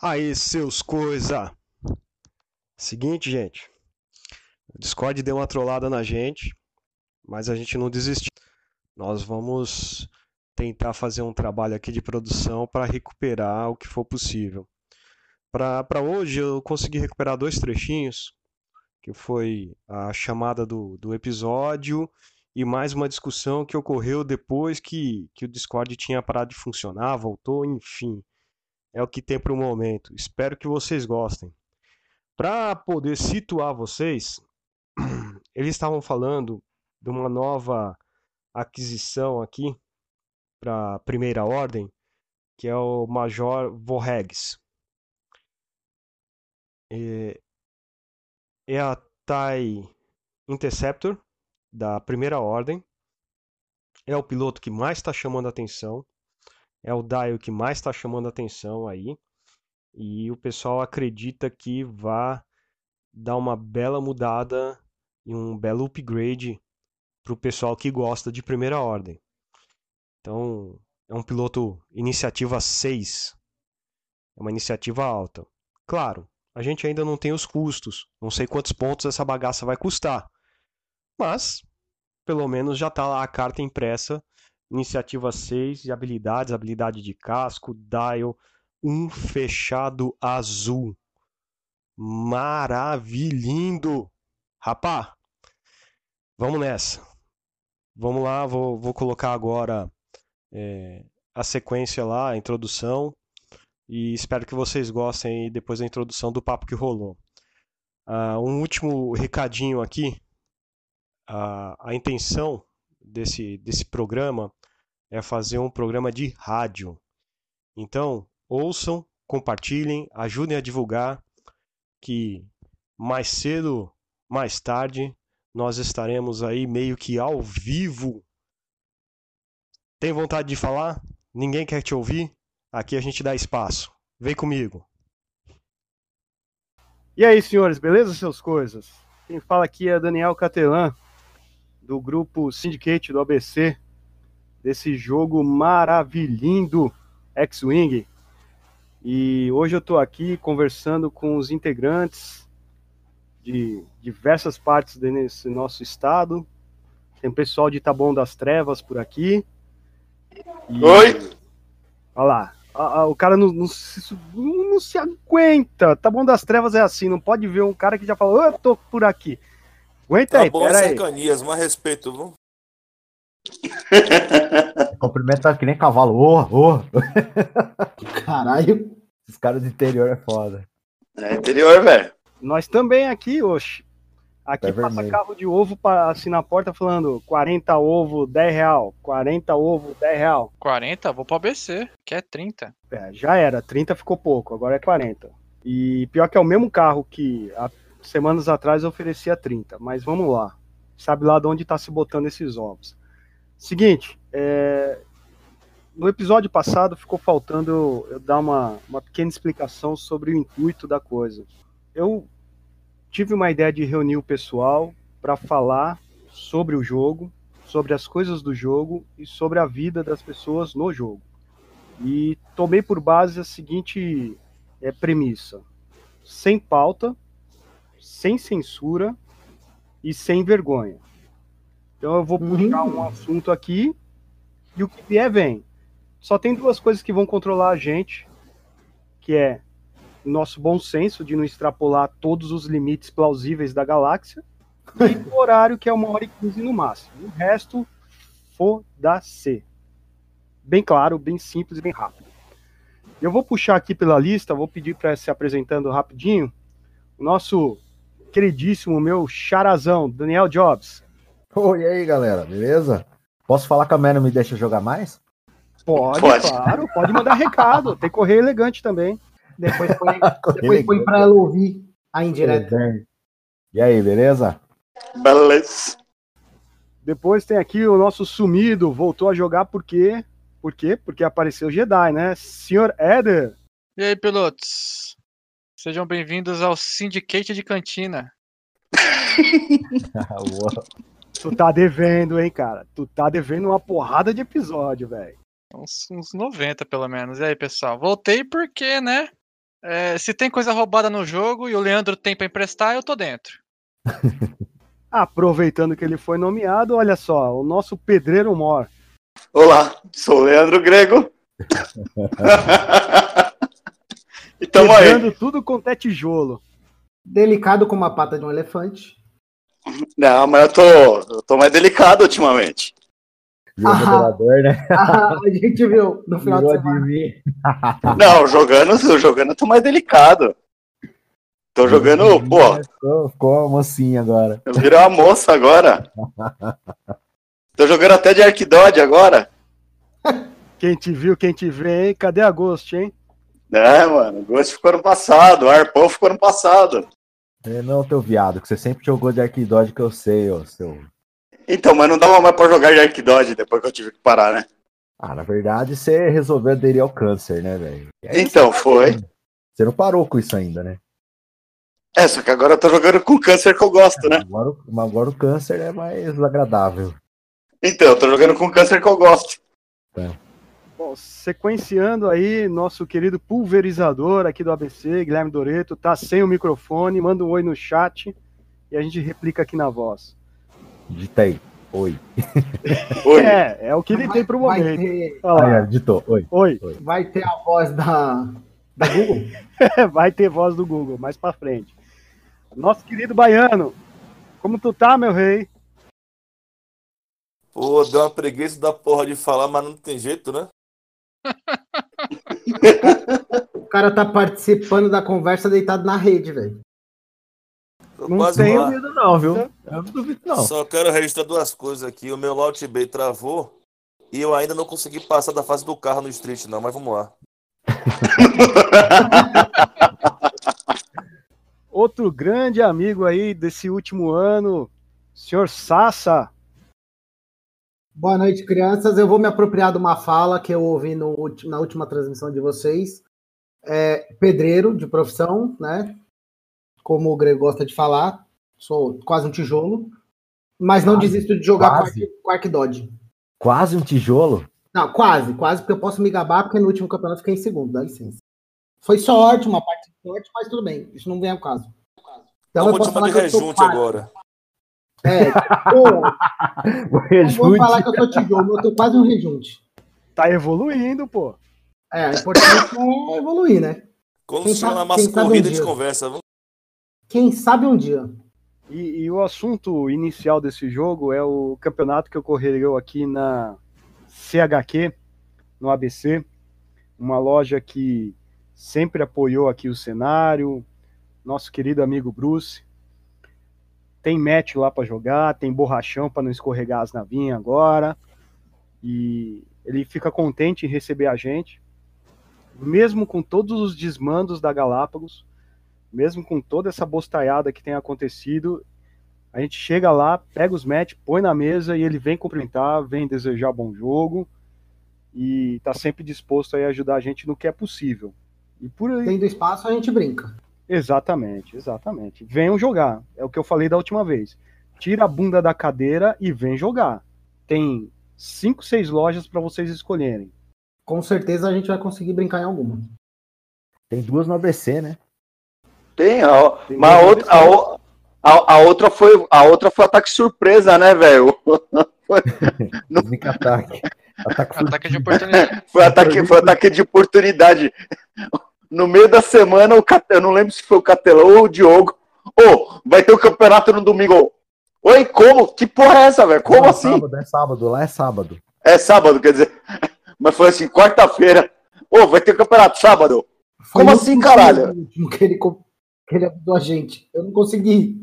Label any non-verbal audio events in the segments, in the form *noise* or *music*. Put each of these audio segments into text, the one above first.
Aí, seus coisa. Seguinte, gente. O Discord deu uma trollada na gente, mas a gente não desistiu. Nós vamos tentar fazer um trabalho aqui de produção para recuperar o que for possível. Para hoje eu consegui recuperar dois trechinhos, que foi a chamada do, do episódio e mais uma discussão que ocorreu depois que, que o Discord tinha parado de funcionar, voltou, enfim. É o que tem para o momento. Espero que vocês gostem. Para poder situar vocês, *clears throat* eles estavam falando de uma nova aquisição aqui para a primeira ordem, que é o Major Vorregs. É, é a TIE Interceptor da primeira ordem. É o piloto que mais está chamando a atenção. É o dial que mais está chamando atenção aí. E o pessoal acredita que vai dar uma bela mudada e um belo upgrade para o pessoal que gosta de primeira ordem. Então, é um piloto iniciativa 6. É uma iniciativa alta. Claro, a gente ainda não tem os custos. Não sei quantos pontos essa bagaça vai custar. Mas, pelo menos já está lá a carta impressa. Iniciativa 6 de habilidades, habilidade de casco, dial, um fechado azul. Maravilhindo! Rapá, vamos nessa. Vamos lá, vou, vou colocar agora é, a sequência lá, a introdução. E espero que vocês gostem depois da introdução do papo que rolou. Uh, um último recadinho aqui a, a intenção desse, desse programa é fazer um programa de rádio. Então, ouçam, compartilhem, ajudem a divulgar que mais cedo, mais tarde, nós estaremos aí meio que ao vivo. Tem vontade de falar? Ninguém quer te ouvir? Aqui a gente dá espaço. Vem comigo. E aí, senhores, beleza, seus coisas? Quem fala aqui é Daniel Catelan do grupo Syndicate do ABC, desse jogo maravilhindo X-Wing. E hoje eu estou aqui conversando com os integrantes de diversas partes desse nosso estado. Tem pessoal de Taboão das Trevas por aqui. E... Oi! Olha lá. O cara não, não, se, não, se, aguenta. Taboão das Trevas é assim, não pode ver um cara que já falou, eu tô por aqui. Aguenta tá aí, bom, pera cercanias, mas respeito, viu? *laughs* Cumprimenta que nem cavalo. Oh, oh. Caralho. Esses caras do interior é foda. É interior, velho. Nós também aqui, oxe. Aqui é passa vermelho. carro de ovo para assim na porta falando 40 ovo, 10 real. 40 ovo, 10 real. 40? Vou pro BC, que é 30. É, já era. 30 ficou pouco, agora é 40. E pior que é o mesmo carro que a semanas atrás oferecia 30, mas vamos lá. Sabe lá de onde está se botando esses ovos. Seguinte, é... no episódio passado ficou faltando eu, eu dar uma, uma pequena explicação sobre o intuito da coisa. Eu tive uma ideia de reunir o pessoal para falar sobre o jogo, sobre as coisas do jogo e sobre a vida das pessoas no jogo. E tomei por base a seguinte é, premissa: sem pauta, sem censura e sem vergonha. Então eu vou puxar um assunto aqui e o que vier vem. Só tem duas coisas que vão controlar a gente, que é o nosso bom senso de não extrapolar todos os limites plausíveis da galáxia e *laughs* o horário que é uma hora e quinze no máximo. O resto, foda-se. Bem claro, bem simples, bem rápido. Eu vou puxar aqui pela lista, vou pedir para se apresentando rapidinho. O nosso queridíssimo, meu charazão, Daniel Jobs. Oi, e aí, galera, beleza? Posso falar que a Mera me deixa jogar mais? Pode, pode, claro, pode mandar recado. Tem correio elegante também. Depois põe, *laughs* depois põe pra ela ouvir a indireta. E aí, beleza? Beleza. Depois tem aqui o nosso sumido, voltou a jogar por quê? Por quê? Porque apareceu Jedi, né? Senhor Eder. E aí, pilotos? Sejam bem-vindos ao Syndicate de Cantina. *laughs* *laughs* tu tá devendo, hein, cara? Tu tá devendo uma porrada de episódio, velho. Uns, uns 90, pelo menos. E aí, pessoal? Voltei porque, né? É, se tem coisa roubada no jogo e o Leandro tem pra emprestar, eu tô dentro. *laughs* Aproveitando que ele foi nomeado, olha só, o nosso pedreiro mor. Olá, sou o Leandro Grego. *laughs* e tamo aí. Tudo quanto é tijolo. Delicado como a pata de um elefante. Não, mas eu tô, eu tô mais delicado ultimamente. Virou Ah. moderador, né? Ah, a gente viu no final de Virou semana. adivinho. *laughs* Não, jogando, jogando eu tô mais delicado. Tô jogando, pô, Ficou, ficou uma mocinha agora. eu virei uma moça agora. *laughs* Tô jogando até de Arquidod agora. Quem te viu, quem te vê, hein? Cadê a Ghost, hein? É, mano, o Ghost ficou no passado, o Arpão ficou no passado. É, não, teu viado, que você sempre jogou de Arquidod que eu sei, ô seu. Então, mas não dava mais pra jogar de Arquidod depois que eu tive que parar, né? Ah, na verdade, você resolveu aderir ao câncer, né, velho? E aí Então, foi. Você não parou com isso ainda, né? É, só que agora eu tô jogando com câncer que eu gosto, né? Agora, o- mas agora o câncer é mais agradável. Então, eu tô jogando com câncer que eu gosto. Bom, sequenciando aí, nosso querido pulverizador aqui do ABC, Guilherme Doreto, tá sem o microfone, manda um oi no chat e a gente replica aqui na voz. Digita aí. Oi. *laughs* Oi. É, é o que ele tem pro momento. ter, Olha Aí, lá. ó, digitou. Oi. Oi, vai ter a voz da, da Google. *laughs* vai ter voz do Google mais pra frente. Nosso querido baiano, como tu tá, meu rei? Pô, deu uma preguiça da porra de falar, mas não tem jeito, né? O cara tá participando da conversa deitado na rede, velho. Não lá. duvido não, viu? Eu não duvido não. Só quero registrar duas coisas aqui. O meu Launch Bay travou e eu ainda não consegui passar da fase do carro no Street, não, mas vamos lá. *laughs* Outro grande amigo aí desse último ano, senhor Sassa. Boa noite, crianças. Eu vou me apropriar de uma fala que eu ouvi no na última transmissão de vocês. É, pedreiro de profissão, né? Como o Grego gosta de falar. Sou quase um tijolo. Mas não Quase, desisto de jogar com quase. Ark- com Ark Dodge. Quase um tijolo? Não, quase, quase, porque eu posso me gabar, porque no último campeonato fiquei em segundo, dá licença. Foi sorte, uma parte de sorte, mas tudo bem, isso não vem ao caso. Então Vamos eu posso falar de rejunte agora. É, *laughs* pô, não vou falar que eu sou tijolo, eu tô quase um rejunte. Tá evoluindo, pô. É, o importante é evoluir, né? Quando sabe- na massa um corrida, gente dia. conversa. Vamos... Quem sabe um dia. E, e o assunto inicial desse jogo é o campeonato que ocorreu aqui na CHQ, no ABC, uma loja que sempre apoiou aqui o cenário, nosso querido amigo Bruce. Tem match lá para jogar, tem borrachão para não escorregar as navinhas agora. E ele fica contente em receber a gente, mesmo com todos os desmandos da Galápagos, mesmo com toda essa bostaiada que tem acontecido, a gente chega lá, pega os match, põe na mesa e ele vem cumprimentar, vem desejar bom jogo e tá sempre disposto a ajudar a gente no que é possível. E por aí, Tendo espaço, a gente brinca. Exatamente, exatamente. Venham jogar, é o que eu falei da última vez. Tira a bunda da cadeira e vem jogar. Tem cinco, seis lojas para vocês escolherem. Com certeza a gente vai conseguir brincar em alguma. Tem duas no ABC, né? Tem, ó. Tem Mas a outra, a, a, a outra foi a outra foi ataque surpresa, né, velho? *laughs* Sneak Attack. Ataque Ataque de oportunidade. *laughs* Foi ataque, foi ataque de oportunidade. No meio da semana, o Cat- eu não lembro se foi o Catelão ou o Diogo. Ô, vai ter o campeonato no domingo. Oi, como? Que porra é essa, velho? Como Não, assim? Sábado, é sábado, lá é sábado. É sábado, quer dizer. *laughs* Mas foi assim, quarta-feira. Ô, vai ter campeonato sábado. Foi Como assim, caralho? Que ele, que ele avisou a gente. Eu não consegui.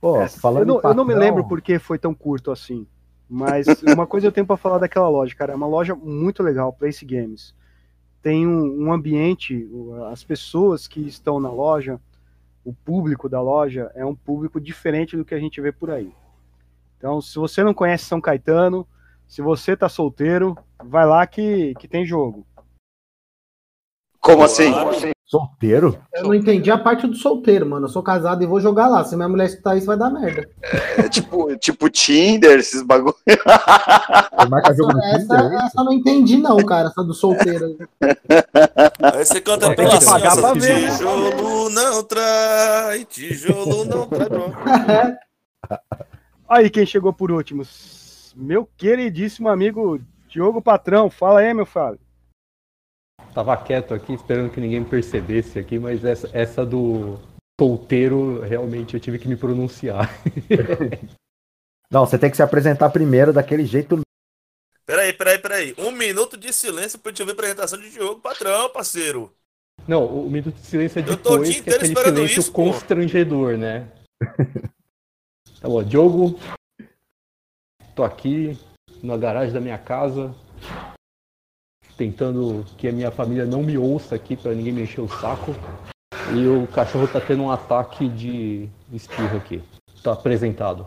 Pô, É, falando eu, não, em eu não me patrão, lembro porque foi tão curto assim. Mas uma coisa eu tenho pra falar daquela loja, cara. É uma loja muito legal, Place Games. Tem um, um ambiente, as pessoas que estão na loja, o público da loja é um público diferente do que a gente vê por aí. Então, se você não conhece São Caetano, se você tá solteiro, vai lá que, que tem jogo. Como assim? Solteiro? Eu não entendi a parte do solteiro, mano. Eu sou casado e vou jogar lá. Se minha mulher escutar isso, vai dar merda. É tipo, tipo Tinder, esses bagulho. *laughs* Essa, Tinder, é essa eu não entendi, não, cara. Essa do solteiro. aí. *laughs* Aí você canta Tem pela que assim, pagar pra ver. Tijolo não trai, tijolo não trai. Aí quem chegou por último? Meu queridíssimo amigo Diogo Patrão. Fala aí, meu Fábio. Tava quieto aqui, esperando que ninguém percebesse aqui, mas essa, essa do solteiro, realmente eu tive que me pronunciar. *laughs* Não, você tem que se apresentar primeiro daquele jeito. Peraí, peraí, peraí. Um minuto de silêncio pra gente ouvir a apresentação de Diogo Patrão, parceiro. Não, o minuto de silêncio é Eu tô o depois, que é inteiro aquele silêncio isso, pô. constrangedor, né? *laughs* Tá bom, Diogo, tô aqui na garagem da minha casa, tentando que a minha família não me ouça aqui pra ninguém me encher o saco. E o cachorro tá tendo um ataque de espirro aqui. Tá apresentado.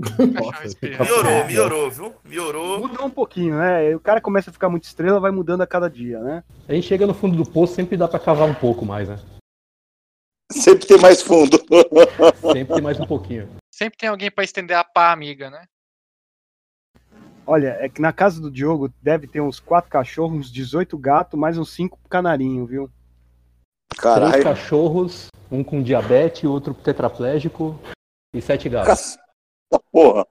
Cachorro espirrando. Melhorou, melhorou, viu? Melhorou. Mudou um pouquinho, né? O cara começa a ficar muito estrela, vai mudando a cada dia, né? A gente chega no fundo do poço, sempre dá pra cavar um pouco mais, né? Sempre tem mais fundo. Sempre tem mais um pouquinho. Sempre tem alguém pra estender a pá amiga, né? Olha, é que na casa do Diogo deve ter uns quatro cachorros, uns 18 gatos, mais uns cinco canarinho, viu? Três Caralho. cachorros, um com diabetes, outro tetraplégico e sete gatos. Porra.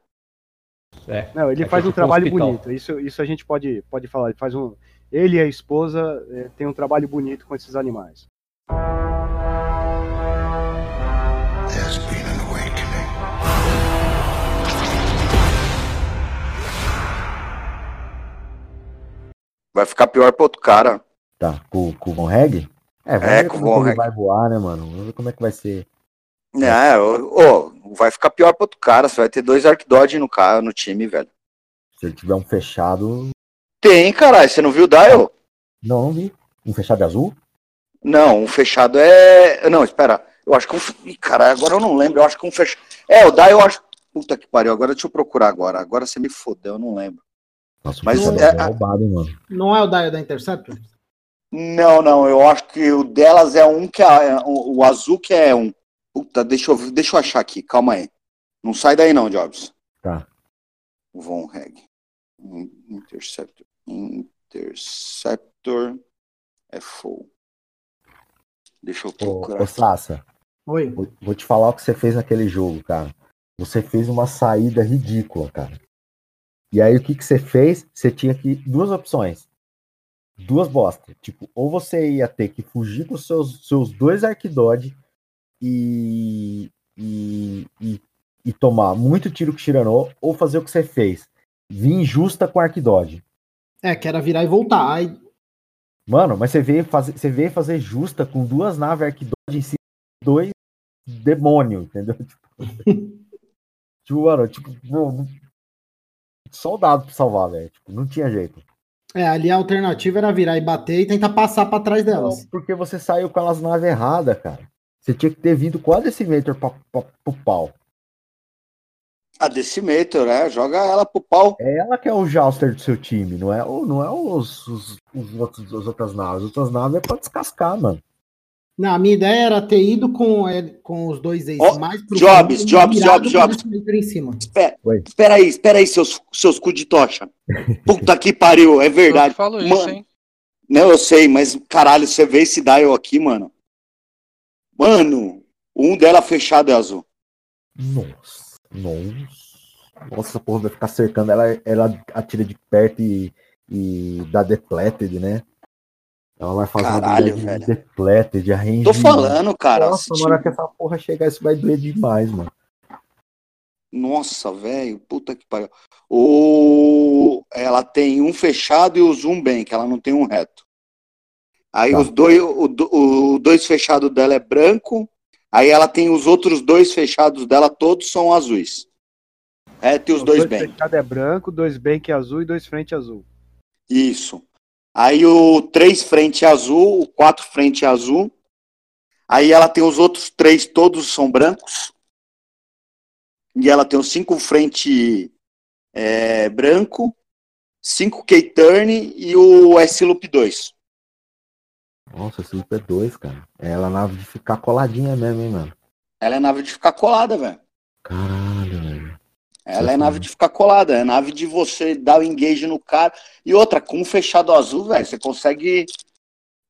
É. Não, ele É faz um trabalho hospital. bonito. Isso, isso a gente pode, pode falar. Ele faz um. Ele e a esposa eh, têm um trabalho bonito com esses animais. Vai ficar pior pro outro cara. Tá, com, com o Von Reg? É, É, com o como Von vai voar, né, mano? Vamos ver como é que vai ser. É, ô, ô, vai ficar pior pro outro cara. Você vai ter dois Arcdodge no, cara, no time, velho. Se ele tiver um fechado. Tem, caralho. Você não viu o Dial? Não, não vi. Um fechado azul? Não, um fechado é. Não, espera. Eu acho que um. Ih, caralho, agora eu não lembro. Eu acho que um fechado. É, o Dial eu acho. Puta que pariu. Agora deixa eu procurar agora. Agora você me fodeu, eu não lembro. Nossa, Mas é- é roubado, hein, mano. Não é o Daio da Interceptor? Não, não, eu acho que o delas é um que é. O, o azul que é um. Puta, deixa eu, deixa eu achar aqui, calma aí. Não sai daí não, Jobs. Tá. Von Reg. In- Interceptor. Interceptor é full. Deixa eu Ô, procurar. ô Sassa, Oi. vou, vou te falar o que você fez naquele jogo, cara. Você fez uma saída ridícula, cara. E aí o que, que você fez? Você tinha que. Duas opções. Duas bostas. Tipo, ou você ia ter que fugir com seus, seus dois Arquidod e, e, e, e tomar muito tiro com o Shiranou, ou fazer o que você fez. Vir justa com o Arquidod. É, que era virar e voltar. Aí, Mano, mas você veio fazer, você veio fazer justa com duas naves Arquidod em cima de dois demônios, entendeu? *laughs* Tipo, *laughs* tipo, mano, tipo, soldado pra salvar, velho. Tipo, não tinha jeito. é, ali a alternativa era virar e bater e tentar passar pra trás delas. Porque você saiu com elas naves erradas, cara. Você tinha que ter vindo com a Decimator pra, pra, pro pau. A Decimator, é. Joga ela pro pau. É ela que é o Jouster do seu time, não é, o- não é os, os, os outros, as outras naves. As outras naves é pra descascar, mano. Não, a minha ideia era ter ido com, ele- com os dois ex Ó, mais pro Jobs, Jobs, Jobs, Jobs. Em cima. Espera, Oi. espera aí, espera aí, seus, seus cu de tocha. Puta que pariu, é Eu verdade. que falo isso, Mano, hein? Não, eu sei, mas caralho, você vê esse dial aqui, mano. Mano, um dela fechado é azul. Nossa, nossa. Nossa, essa porra vai ficar cercando. Ela, ela atira de perto e, e dá depleted, né? Ela vai fazer Caralho, uma de depleted, arrange. Tô falando, cara. Nossa, esse na hora que essa porra chegar, isso vai doer demais, mano. Nossa, velho, puta que pariu. O... Ela tem um fechado e o zoom bem, que ela não tem um reto. Aí Tá. os dois, o, o dois fechados dela é branco. Aí ela tem os outros dois fechados dela, todos são azuis. Reto e os dois bem. fechado é branco, dois bank azul e dois frente azul. Isso. Aí o três frente é azul, o quatro frente é azul. Aí ela tem os outros três, todos são brancos. E ela tem os cinco frente é, branco, cinco K-turn e o S-loop 2. Nossa, esse Sleeper 2, cara. É ela nave de ficar coladinha mesmo, hein, mano. Ela é nave de ficar colada, velho. Caralho, velho. Ela é nave de ficar colada, é nave de você dar o engage no cara. E outra, com um fechado azul, velho, você consegue.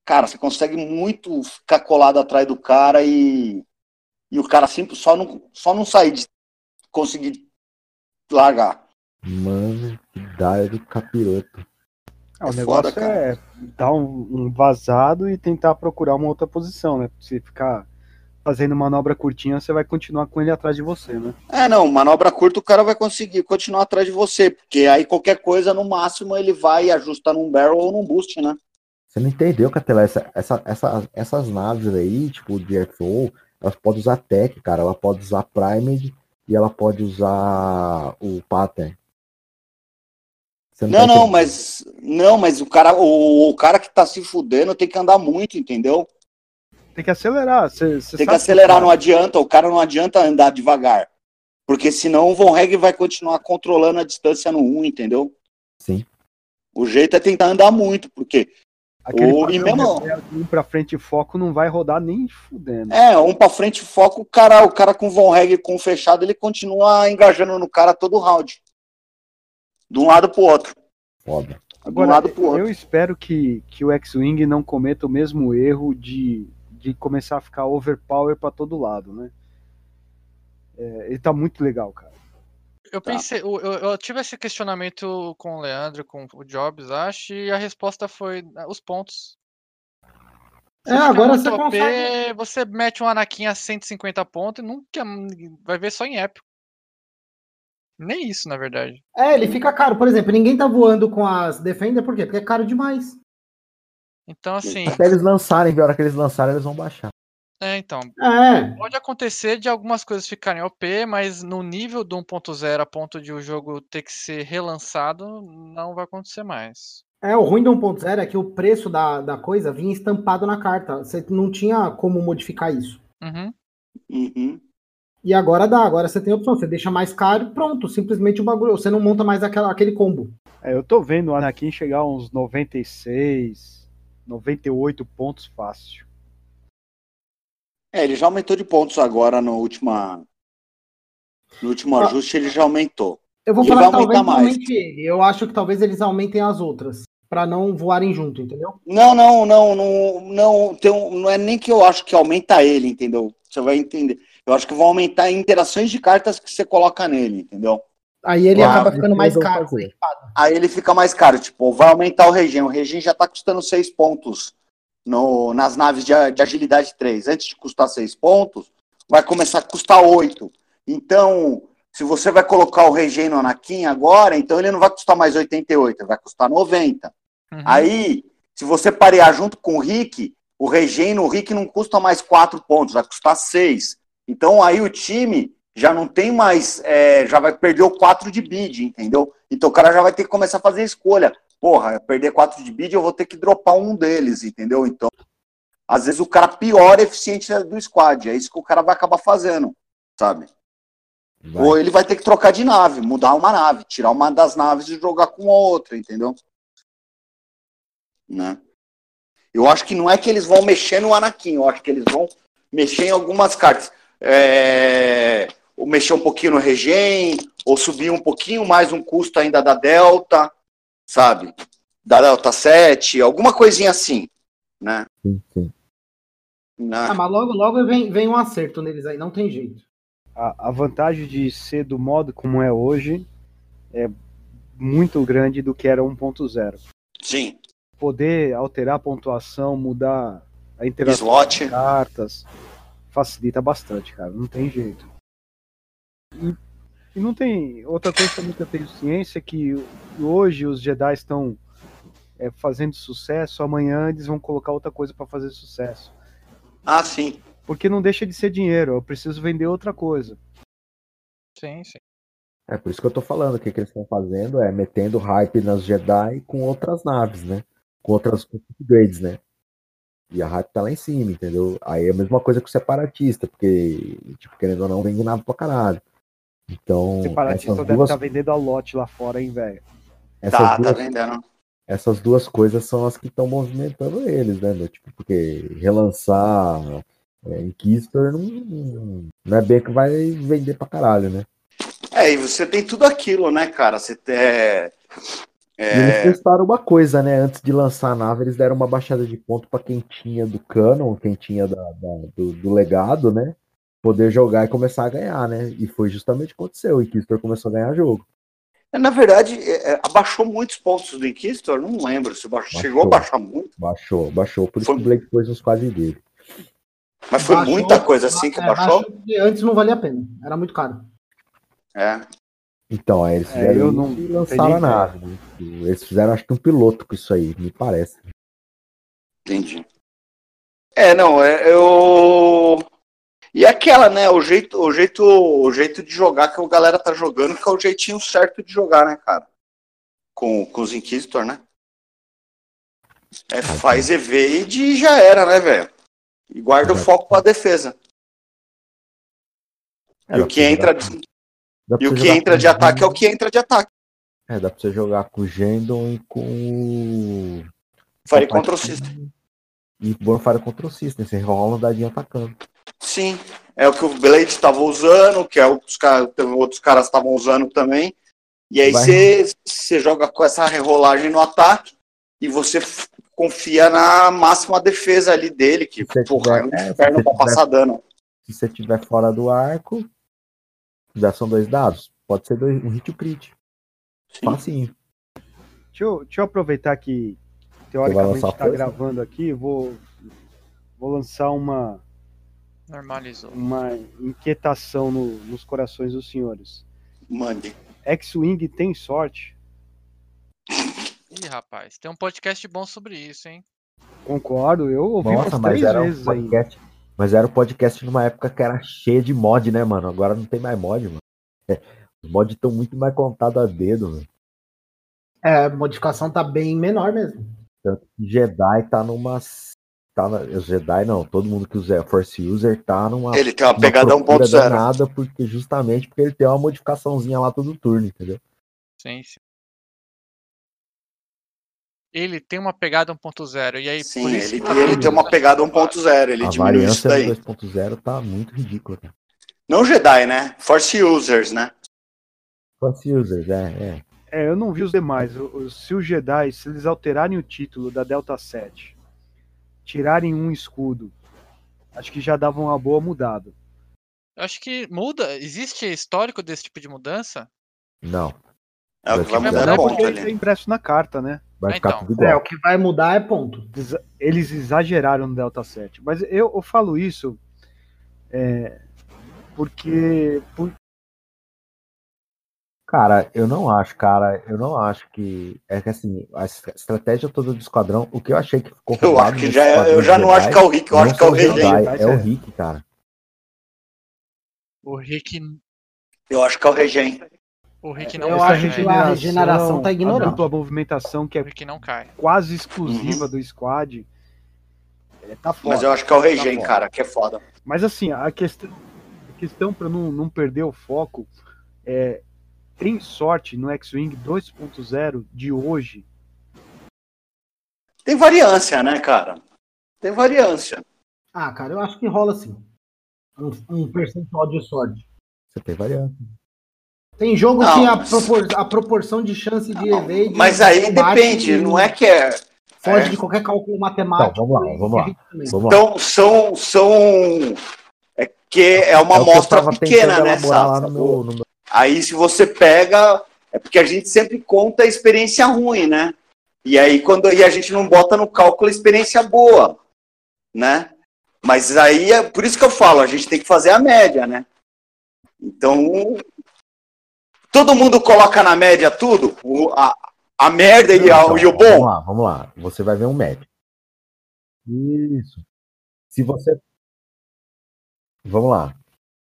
Cara, você consegue muito ficar colado atrás do cara e. E o cara simples só não, só não sair de conseguir largar. Mano, que dá do capiroto. Ah, o É negócio foda, é dar um, um vazado e tentar procurar uma outra posição, né? Se ficar fazendo manobra curtinha, você vai continuar com ele atrás de você, né? É, não, manobra curta o cara vai conseguir continuar atrás de você, porque aí qualquer coisa, no máximo, ele vai ajustar num barrel ou num boost, né? Você não entendeu, Catela? Essa, essa, essa, essas naves aí, tipo de FO, elas podem usar tech, cara. Ela pode usar primed e ela pode usar o pattern. Você Não, tá não, mas. Não, mas o cara, o, o cara que tá se fudendo tem que andar muito, entendeu? Tem que acelerar. Você, você Tem que acelerar, cara- não adianta. O cara não adianta andar devagar. Porque senão o Von Reg vai continuar controlando a distância no 1, entendeu? Sim. O jeito é tentar andar muito, porque. Aquele o- e mesmo- um pra frente e foco não vai rodar nem fudendo. É, um pra frente foca, o cara, o cara com Von Reg com fechado, ele continua engajando no cara todo o round. De um lado pro outro. Foda. De um Agora, lado pro outro. eu espero que, que o X-Wing não cometa o mesmo erro de, de começar a ficar overpower pra todo lado, né? É, ele tá muito legal, cara. Eu pensei, eu, eu- tive esse questionamento com o Leandro, com o Jobs, acho, e a resposta foi ah, os pontos. É, fica agora muito você OP, consegue. Você mete um Anakin a 150 pontos e nunca vai ver só em épico. Nem isso, na verdade. É, ele fica caro. Por exemplo, ninguém tá voando com as Defender, por quê? Porque é caro demais. Então, assim, Até eles lançarem, a hora que eles lançarem, eles vão baixar. é, então, É. pode acontecer de algumas coisas ficarem OP, mas no nível do 1.0 a ponto de o jogo ter que ser relançado, não vai acontecer mais. É, o ruim do 1.0 é que o preço da, da coisa vinha estampado na carta. Você não tinha como modificar isso. Uhum. Uhum. E agora dá, agora você tem opção. Você deixa mais caro e pronto. Simplesmente o bagulho. Você não monta mais aquela, aquele combo. É, eu tô vendo o Anakin chegar a uns 96, 98 pontos fácil. É, ele já aumentou de pontos agora no última. No último Ah. ajuste ele já aumentou. Eu vou E falar talvez mais. ele. Eu acho que talvez eles aumentem as outras. Pra não voarem junto, entendeu? Não, não, não, não, não, tem um- não é nem que eu acho que aumenta ele, entendeu? Você vai entender. Eu acho que vão aumentar interações de cartas que você coloca nele, entendeu? Aí ele Ah, acaba ficando mais caro. fazer. Aí ele fica mais caro, tipo, vai aumentar o regen. O regen já tá custando 6 pontos no, nas naves de, de agilidade 3. Antes de custar 6 pontos, vai começar a custar 8. Então, se você vai colocar o regen no Anakin agora, então ele não vai custar mais 88, ele vai custar 90. Uhum. Aí, se você parear junto com o Rick, o regen no Rick não custa mais 4 pontos, vai custar 6. Então aí o time já não tem mais, é, já vai perder o 4 de bid, entendeu? Então o cara já vai ter que começar a fazer escolha. Porra, perder 4 de bid, eu vou ter que dropar um deles, entendeu? Então, às vezes o cara piora a eficiência do squad, é isso que o cara vai acabar fazendo, sabe? Vai. Ou ele vai ter que trocar de nave, mudar uma nave, tirar uma das naves e jogar com a outra, entendeu? Né? Eu acho que não é que eles vão mexer no Anakin, eu acho que eles vão mexer em algumas cartas. É, Ou mexer um pouquinho no Regen, ou subir um pouquinho mais um custo ainda da Delta, sabe? Da Delta 7, alguma coisinha assim, né? Sim, sim. Né? Ah, mas logo, logo vem, vem um acerto neles aí, não tem jeito. A, a vantagem de ser do modo como é hoje é muito grande do que era 1.0. Sim, Poder alterar a pontuação, mudar a interação slot. de cartas, facilita bastante, cara. Não tem jeito. E, e não tem. Outra coisa também que eu tenho ciência é que hoje os Jedi estão é, fazendo sucesso, amanhã eles vão colocar outra coisa para fazer sucesso. Ah, sim. Porque não deixa de ser dinheiro, eu preciso vender outra coisa. Sim, sim. É por isso que eu tô falando. O que, que eles estão fazendo é metendo hype nas Jedi com outras naves, né? Com outras upgrades, né? E a hype tá lá em cima, entendeu? Aí é a mesma coisa que o separatista, porque, tipo, querendo ou não, vende nave pra caralho. Então, O separatista deve duas, estar vendendo a lote lá fora, hein, velho. essas Tá, tá duas, vendendo. essas duas coisas são as que estão movimentando eles, né? meu? Tipo, porque relançar é, Inquisitor não, não é bem que vai vender pra caralho, né? É, e você tem tudo aquilo, né, cara? Você tem. É... E eles é, testaram uma coisa, né? Antes de lançar a nave, eles deram uma baixada de ponto pra quem tinha do canon, quem tinha da, da- do, do legado, né? Poder jogar e começar a ganhar, né? E foi justamente o que aconteceu. O Inquisitor começou a ganhar jogo. Na verdade, é, é, abaixou muitos pontos do Inquisitor, não lembro se baixou, chegou a Baixou. baixar muito, Baixou, baixou. Por isso Foi- que o Blake pôs nos quadros dele. mas foi Baixou, muita coisa assim que é, baixou. antes não valia a pena. Era muito caro. É. Então, aí eles É, fizeram eu isso não e lançaram a nave. né? Eles fizeram, acho que um piloto com isso aí, me parece. Entendi. É, não, é, eu. E aquela, né? O jeito, o jeito, o jeito de jogar que a galera tá jogando, que é o jeitinho certo de jogar, né, cara? Com, com os Inquisitor, né? É, faz evade e já era, né, velho? E guarda o foco pra defesa. É, E o que entra, pra e o que entra de ataque é o que entra de ataque. É, dá pra você jogar com o Gendon e com o. Fire contra o System. E Bonfire contra o System. Você rola um dadinho atacando. Sim, é o que o Blade estava usando, que é o que os caras, outros caras estavam usando também. E aí você você joga com essa rerolagem no ataque e você confia na máxima defesa ali dele, que Se porra, é um tiver- é, se inferno pra tiver- passar dano. Se você tiver fora do arco, já são dois dados. Pode ser dois, um hit crit. Sim. Facinho. Deixa eu, deixa eu aproveitar que teoricamente está gravando aqui, vou, vou lançar uma, Normalizou. uma inquietação no- nos corações dos senhores. Mande. X-Wing tem sorte? Ih, rapaz, tem um podcast bom sobre isso, hein? Concordo, eu ouvi Nossa, umas mas três era um vezes ainda. podcast. Mas era um podcast numa época que era cheia de mod, né, mano? Agora não tem mais mod, mano. É, os mods estão muito mais contados a dedo, mano. É, a modificação tá bem menor mesmo. Tanto que Jedi tá numa. Tá na, Jedi não, todo mundo que usa Force User tá numa. Ele tem uma pegada procura 1.0. danada, porque justamente porque ele tem uma modificaçãozinha lá todo turno, entendeu? Sim, sim. Ele tem uma pegada 1.0 e aí Sim, por isso ele, tá ele tem uma pegada achando 1.0, ele a diminuiu isso daí. do 2.0 tá muito ridícula, cara. Não Jedi, né? Force Users, né? Force Users, é, é. É, eu não vi os demais. Se os Jedi, se eles alterarem o título da Delta 7, tirarem um escudo, acho que já dava uma boa mudada. Eu acho que muda. Existe histórico desse tipo de mudança? Não. É o que vai Vai mudar mudar é ponto ali. é impresso na carta, né? Vai Ah, ficar então. tudo É, o que vai mudar é ponto. Eles exageraram no Delta 7. Mas eu, eu falo isso é, porque, por- Cara, eu não acho, cara, eu não acho que. É que assim, a es- estratégia toda do esquadrão, o que eu achei que ficou Eu acho que já é, eu já não Jedi acho que é o Rick, eu acho que é o Regen. É o é. Rick, cara. O Rick, Eu acho que é o Regen. o Rick não Eu acho que a regeneração tá a ignorante. dupla movimentação que O é Rick não cai. quase exclusiva do squad, é, tá foda. Mas eu acho que é o tá Regen, foda. cara, que é foda. Mas assim, a questão, a questão para não, não perder o foco é tem sorte no X-Wing 2.0 de hoje. Tem variância, né, cara? Tem variância. Ah, cara, eu acho que rola sim. Um, um percentual de sorte. Você tem variante. Tem jogo Não, que a, mas- propor- a proporção de chance de evade. Mas aí bate depende, não é que é. Foge é. de qualquer cálculo matemático. Então, vamos lá, vamos lá. Vamos lá. Então, são. são é que é uma É que eu amostra pequena, né? lá no meu, no meu- Aí, se você pega. É porque a gente sempre conta a experiência ruim, né? E aí, quando e a gente não bota no cálculo a experiência boa, né? Mas aí, é por isso que eu falo, a gente tem que fazer a média, né? Então, todo mundo coloca na média tudo, o- a, a merda e, a- Então, e o Vamos bom. lá, vamos lá. Você vai ver um médico. Isso. Se você. Vamos lá.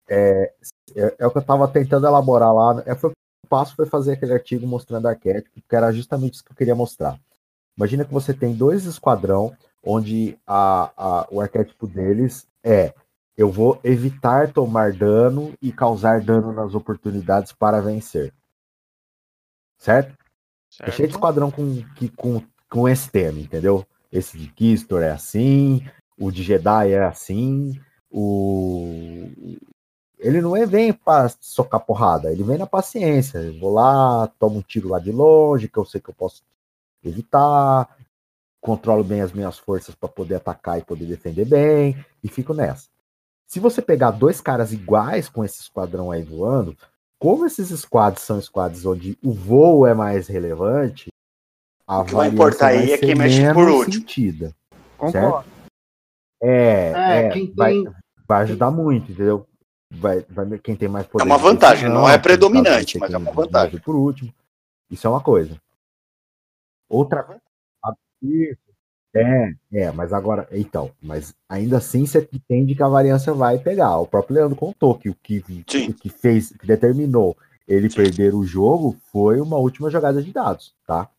É, é, é o que eu estava tentando elaborar lá. É, foi, o passo foi fazer aquele artigo mostrando arquétipo, que era justamente isso que eu queria mostrar. Imagina que você tem dois esquadrão, onde a, a, o arquétipo deles é eu vou evitar tomar dano e causar dano nas oportunidades para vencer. Certo? É cheio de esquadrão com, que- com, com esse tema, entendeu? Esse de Kistor é assim, o de Jedi é assim, o. Ele não é, vem pra socar porrada, ele vem na paciência. Eu vou lá, tomo um tiro lá de longe, que eu sei que eu posso evitar, controlo bem as minhas forças para poder atacar e poder defender bem, e fico nessa. Se você pegar dois caras iguais com esse esquadrão aí voando, como esses squads são squads onde o voo é mais relevante, a O que vai importar aí é quem mexe por último. sentida. Concordo. É, É, é, quem vai, tem- vai ajudar muito, entendeu? Vai, vai, quem tem mais poder. É uma vantagem, decisão, não é predominante, vai mas é uma vantagem. mexe Por último. Isso é uma coisa. Outra. É, é, mas agora, então, mas ainda assim você entende que a variância vai pegar. O próprio Leandro contou que o que, Sim. o que fez, que determinou ele perder o jogo foi uma última jogada de dados, tá?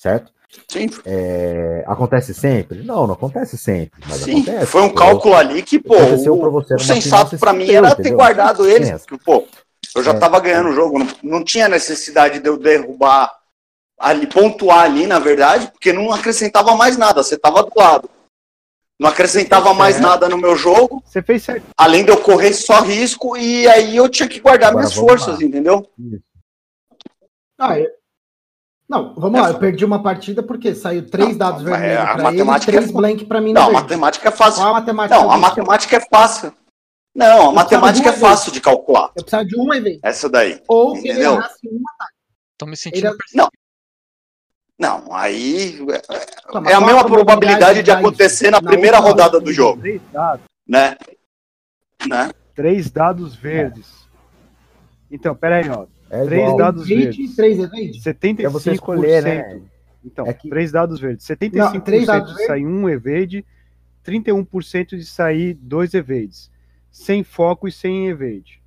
Certo? Sim, É, acontece sempre? Não, não acontece sempre. Sim. acontece. Foi um entendeu? cálculo ali que, pô, o, você o sensato se mim era ter entendeu? guardado eles, porque, pô, eu já É, tava ganhando o jogo, não, não tinha necessidade de eu derrubar ali, pontuar ali, na verdade, porque não acrescentava mais nada, você tava do lado. Não acrescentava mais É. nada no meu jogo, Você fez certo. além de eu correr só risco, e aí eu tinha que guardar Agora minhas forças, lá. entendeu? Ah, eu- Não, vamos lá, eu perdi uma partida porque saiu três Não, dados mas vermelhos a pra ele e matemática três é- blank pra mim na Não, a matemática é fácil. Qual a matemática? Não, a disso? matemática é fácil. Não, a matemática é de uma vez. fácil de calcular. Eu precisava de um evento. Essa daí. Ou que ele Entendeu? errasse uma Tô me sentindo Ele- perseguido. Não, aí Tá, mas é a mesma probabilidade de acontecer na na primeira rodada do jogo, Três dados. né? Né? Três dados verdes. Então, pera aí, ó. É Três igual. dados Evite, verdes. três eventos? 75%. É você escolher, né? Então, É que- três dados verdes. 75% Não, três dados de sair um evade, 31% de sair dois evades. Sem foco e sem evade.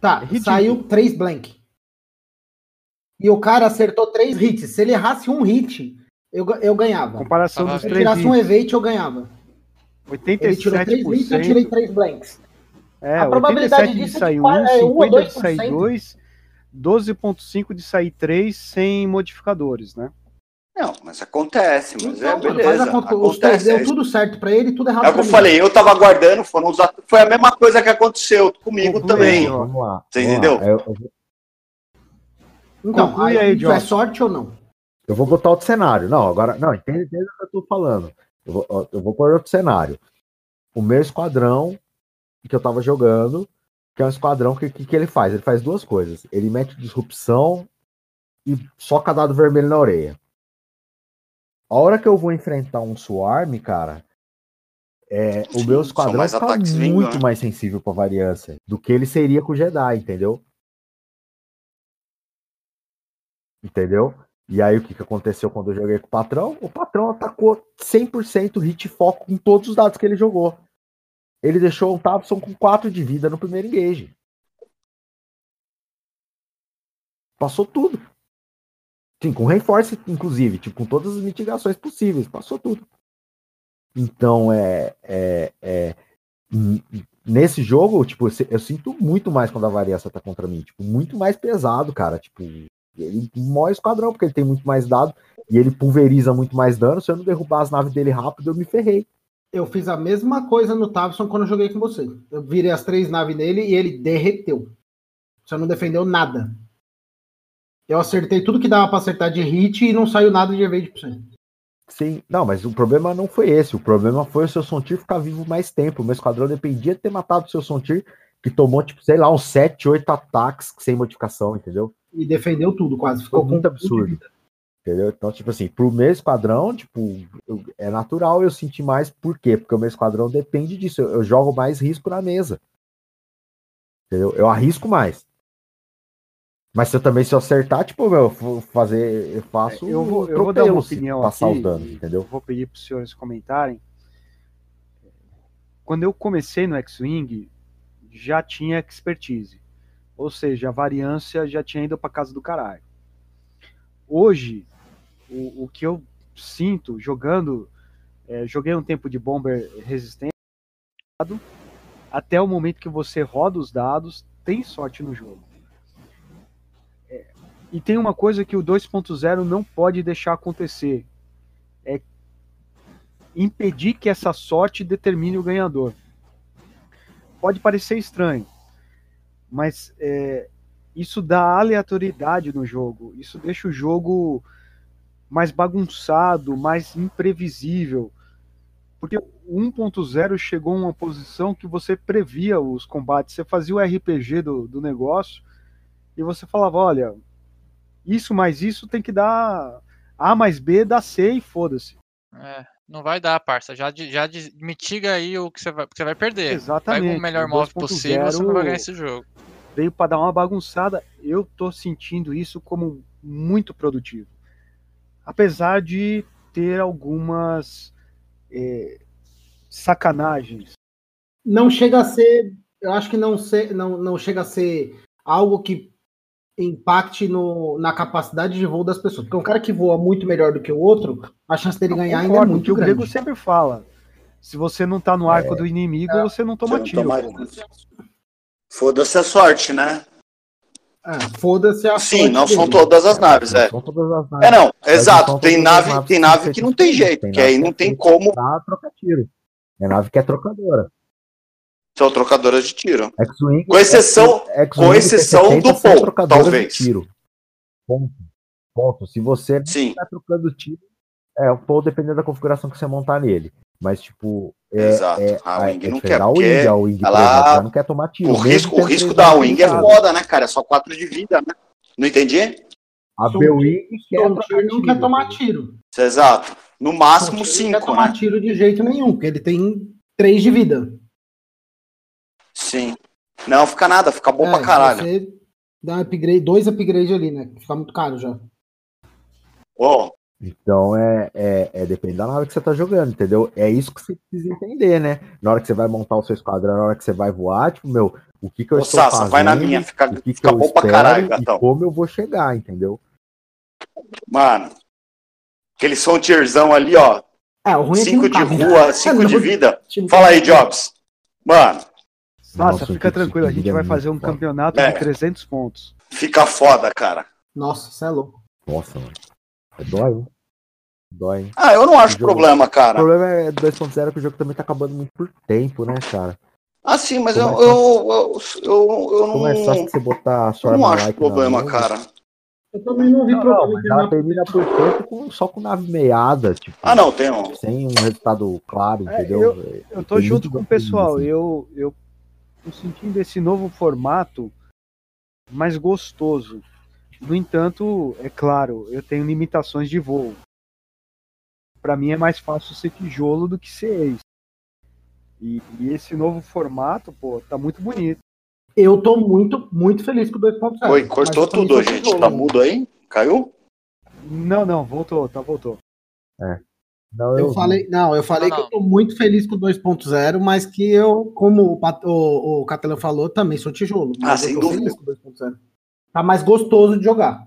Tá, É saiu três blank. E o cara acertou três hits. Se ele errasse um hit, eu, eu ganhava. Comparação Ah, dos Se ele tirasse um hits. event, eu ganhava. Ele tirou três hits, eu 87%. tirei três blanks. É, A probabilidade 87 de disso é de sair 1, é um ou 50 de sair 2%. 2, 12.5 de sair 3 sem modificadores, né? Não, mas acontece, mas é Então, mano, beleza. três Acontece. deu É, tudo certo pra ele, tudo errado é o que eu mim. falei, eu tava aguardando, foram os foi a mesma coisa que aconteceu comigo Conclui também. Vamos lá. Você vamos lá. entendeu? Eu, eu Então, Conclui aí, é sorte ou não? eu vou botar outro cenário. Não, agora. Não, entende, entende o que eu tô falando. Eu vou, eu vou pôr outro cenário. O meu esquadrão que eu tava jogando, que é um esquadrão que, que, que ele faz? Ele faz duas coisas. Ele mete disrupção e soca dado vermelho na orelha. A hora que eu vou enfrentar um swarm, cara, é, o meu esquadrão fica ataques vindo, muito né? mais sensível pra variância do que ele seria com o Jedi, entendeu? Entendeu? E aí o que, que aconteceu quando eu joguei com o patrão? O patrão atacou 100% hit e foco com todos os dados que ele jogou. Ele deixou o Tabson com 4 de vida no primeiro engage. Passou tudo. Sim, com reforce, inclusive, tipo, com todas as mitigações possíveis, passou tudo. Então, é, é, é nesse jogo, tipo, eu, sinto muito mais quando a variação tá contra mim, tipo, muito mais pesado, cara, tipo, ele mói o esquadrão, porque ele tem muito mais dado, e ele pulveriza muito mais dano, se eu não derrubar as naves dele rápido, eu me ferrei. Eu fiz a mesma coisa no Tavson quando eu joguei com você. Eu virei as três naves nele e ele derreteu. Você não defendeu nada. Eu acertei tudo que dava pra acertar de hit e não saiu nada de evade pra você. Sim, não, mas o problema não foi esse, o problema foi o seu Sontir ficar vivo mais tempo, o meu esquadrão dependia de ter matado o seu Sontir, que tomou, tipo, sei lá, uns 7, 8 ataques sem modificação, entendeu? E defendeu tudo quase. Ficou muito absurdo. Entendeu? Então, tipo assim, pro meu esquadrão, tipo, eu- é natural eu sentir mais, por quê? Porque o meu esquadrão depende disso. Eu, eu jogo mais risco na mesa. Entendeu? Eu arrisco mais. Mas se eu também, se eu acertar, tipo, meu, eu vou fazer, eu faço. Eu vou, eu vou dar uma opinião passar aqui. os danos, entendeu? Eu vou pedir para os senhores comentarem. Quando eu comecei no X-Wing, já tinha expertise. Ou seja, a variância já tinha ido para casa do caralho. Hoje, o, o que eu sinto jogando, é, joguei um tempo de bomber resistente, até o momento que você roda os dados, tem sorte no jogo. É, e tem uma coisa que o 2.0 não pode deixar acontecer. É impedir que essa sorte determine o ganhador. Pode parecer estranho, mas é, isso dá aleatoriedade no jogo. Isso deixa o jogo mais bagunçado, mais imprevisível. Porque o 1.0 chegou a uma posição que você previa os combates, você fazia o RPG do, do negócio e você falava: olha, isso mais isso tem que dar A mais B dá C e foda-se. É, não vai dar, parça. Já, já mitiga aí o que você vai, que você vai perder. Exatamente. Pega o melhor O móvel possível, você não vai ganhar esse jogo. Veio para dar uma bagunçada. Eu tô sentindo isso como muito produtivo. Apesar de ter algumas é, sacanagens. Não chega a ser. Eu acho que não, ser, não, não chega a ser algo que impacte no, na capacidade de voo das pessoas. Porque um cara que voa muito melhor do que o outro, a chance dele ganhar ainda é Concordo, muito que o grande. Grego sempre fala. Se você não tá no arco do inimigo, você não toma Você não tiro. toma- Foda-se a sorte, né? É, Foda-se a Sim, não são dele. todas as naves, é. São todas as naves. É, não, exato. são Tem nave, naves tem que nave são que não tem jeito, tem que aí não é tem como. Pra trocar tiro. É nave que é trocadora. São trocadoras de tiro. Com exceção- X-Wing com exceção T-70 do são de talvez. Tiro. Ponto. Ponto. Se você não Sim, tá trocando tiro, é o Paul dependendo da configuração que você montar nele. Mas, tipo, é, exato. é, a Wing é não quer, porque Wing, a Wing, por ela- não quer tomar tiro. o risco, o risco da Wing é foda, né, cara? É só 4 de vida, né? Não entendi? A B-Wing quer não quer tomar tiro. Exato. No máximo Tom Tiro não 5, quer tomar né? tiro de jeito nenhum, porque ele tem 3 de vida. Sim. Não, fica nada, fica bom É, pra caralho. Você dá um upgrade, dois upgrades ali, né? Fica muito caro já. Ó, Então é, é, é depende da nave que você tá jogando, entendeu? É isso que você precisa entender, né? Na hora que você vai montar o seu esquadrão, na hora que você vai voar, tipo, meu, o que que eu Ô, estou Sassa, fazendo, vai na minha, fica- o que que fica eu bom pra espero caralho, e gatão. como eu vou chegar, entendeu? mano. Aquele frontierzão ali, ó. É, o ruim é que 5 não de né? rua, *laughs* 5 de Não, vida. Fala aí, Jobs. Mano, Nossa, Nossa, fica que- tranquilo, a que gente é vai fazer um foda. campeonato É. de 300 pontos. fica foda, cara. Nossa, você é louco. Nossa, mano. É dói, hein? Dói, hein? Ah, eu não acho O jogo- problema, O cara. problema é 2.0 que o jogo também tá acabando muito por tempo, né, cara? Ah, sim, mas eu, é eu, eu, eu, eu Como é não, só você botar a sua eu não arma acho problema, mão, cara. Eu também não vi Não, problema não, em mas terminar ela termina por tempo com, só com nave meiada, tipo, Ah, não, tem um. sem um resultado claro, É, entendeu? Eu tô Tem junto muito com o pessoal. assim. Eu, eu tô sentindo esse novo formato mais gostoso. No entanto, é claro, eu tenho limitações de voo. Pra mim é mais fácil ser tijolo do que ser ex. E, e esse novo formato, pô, tá muito bonito. Eu tô muito, muito feliz com o 2.0. Oi, cortou eu tudo, gente. tijolo, Tá mudo aí? Caiu? Não, não, voltou, tá, voltou. Não, Eu falei, não, eu falei Não, que não. eu tô muito feliz com o 2.0, mas que eu, como o, o, o Catalan falou, também sou tijolo. Ah, eu sem tô dúvida. Feliz com o 2.0. Tá mais gostoso de jogar.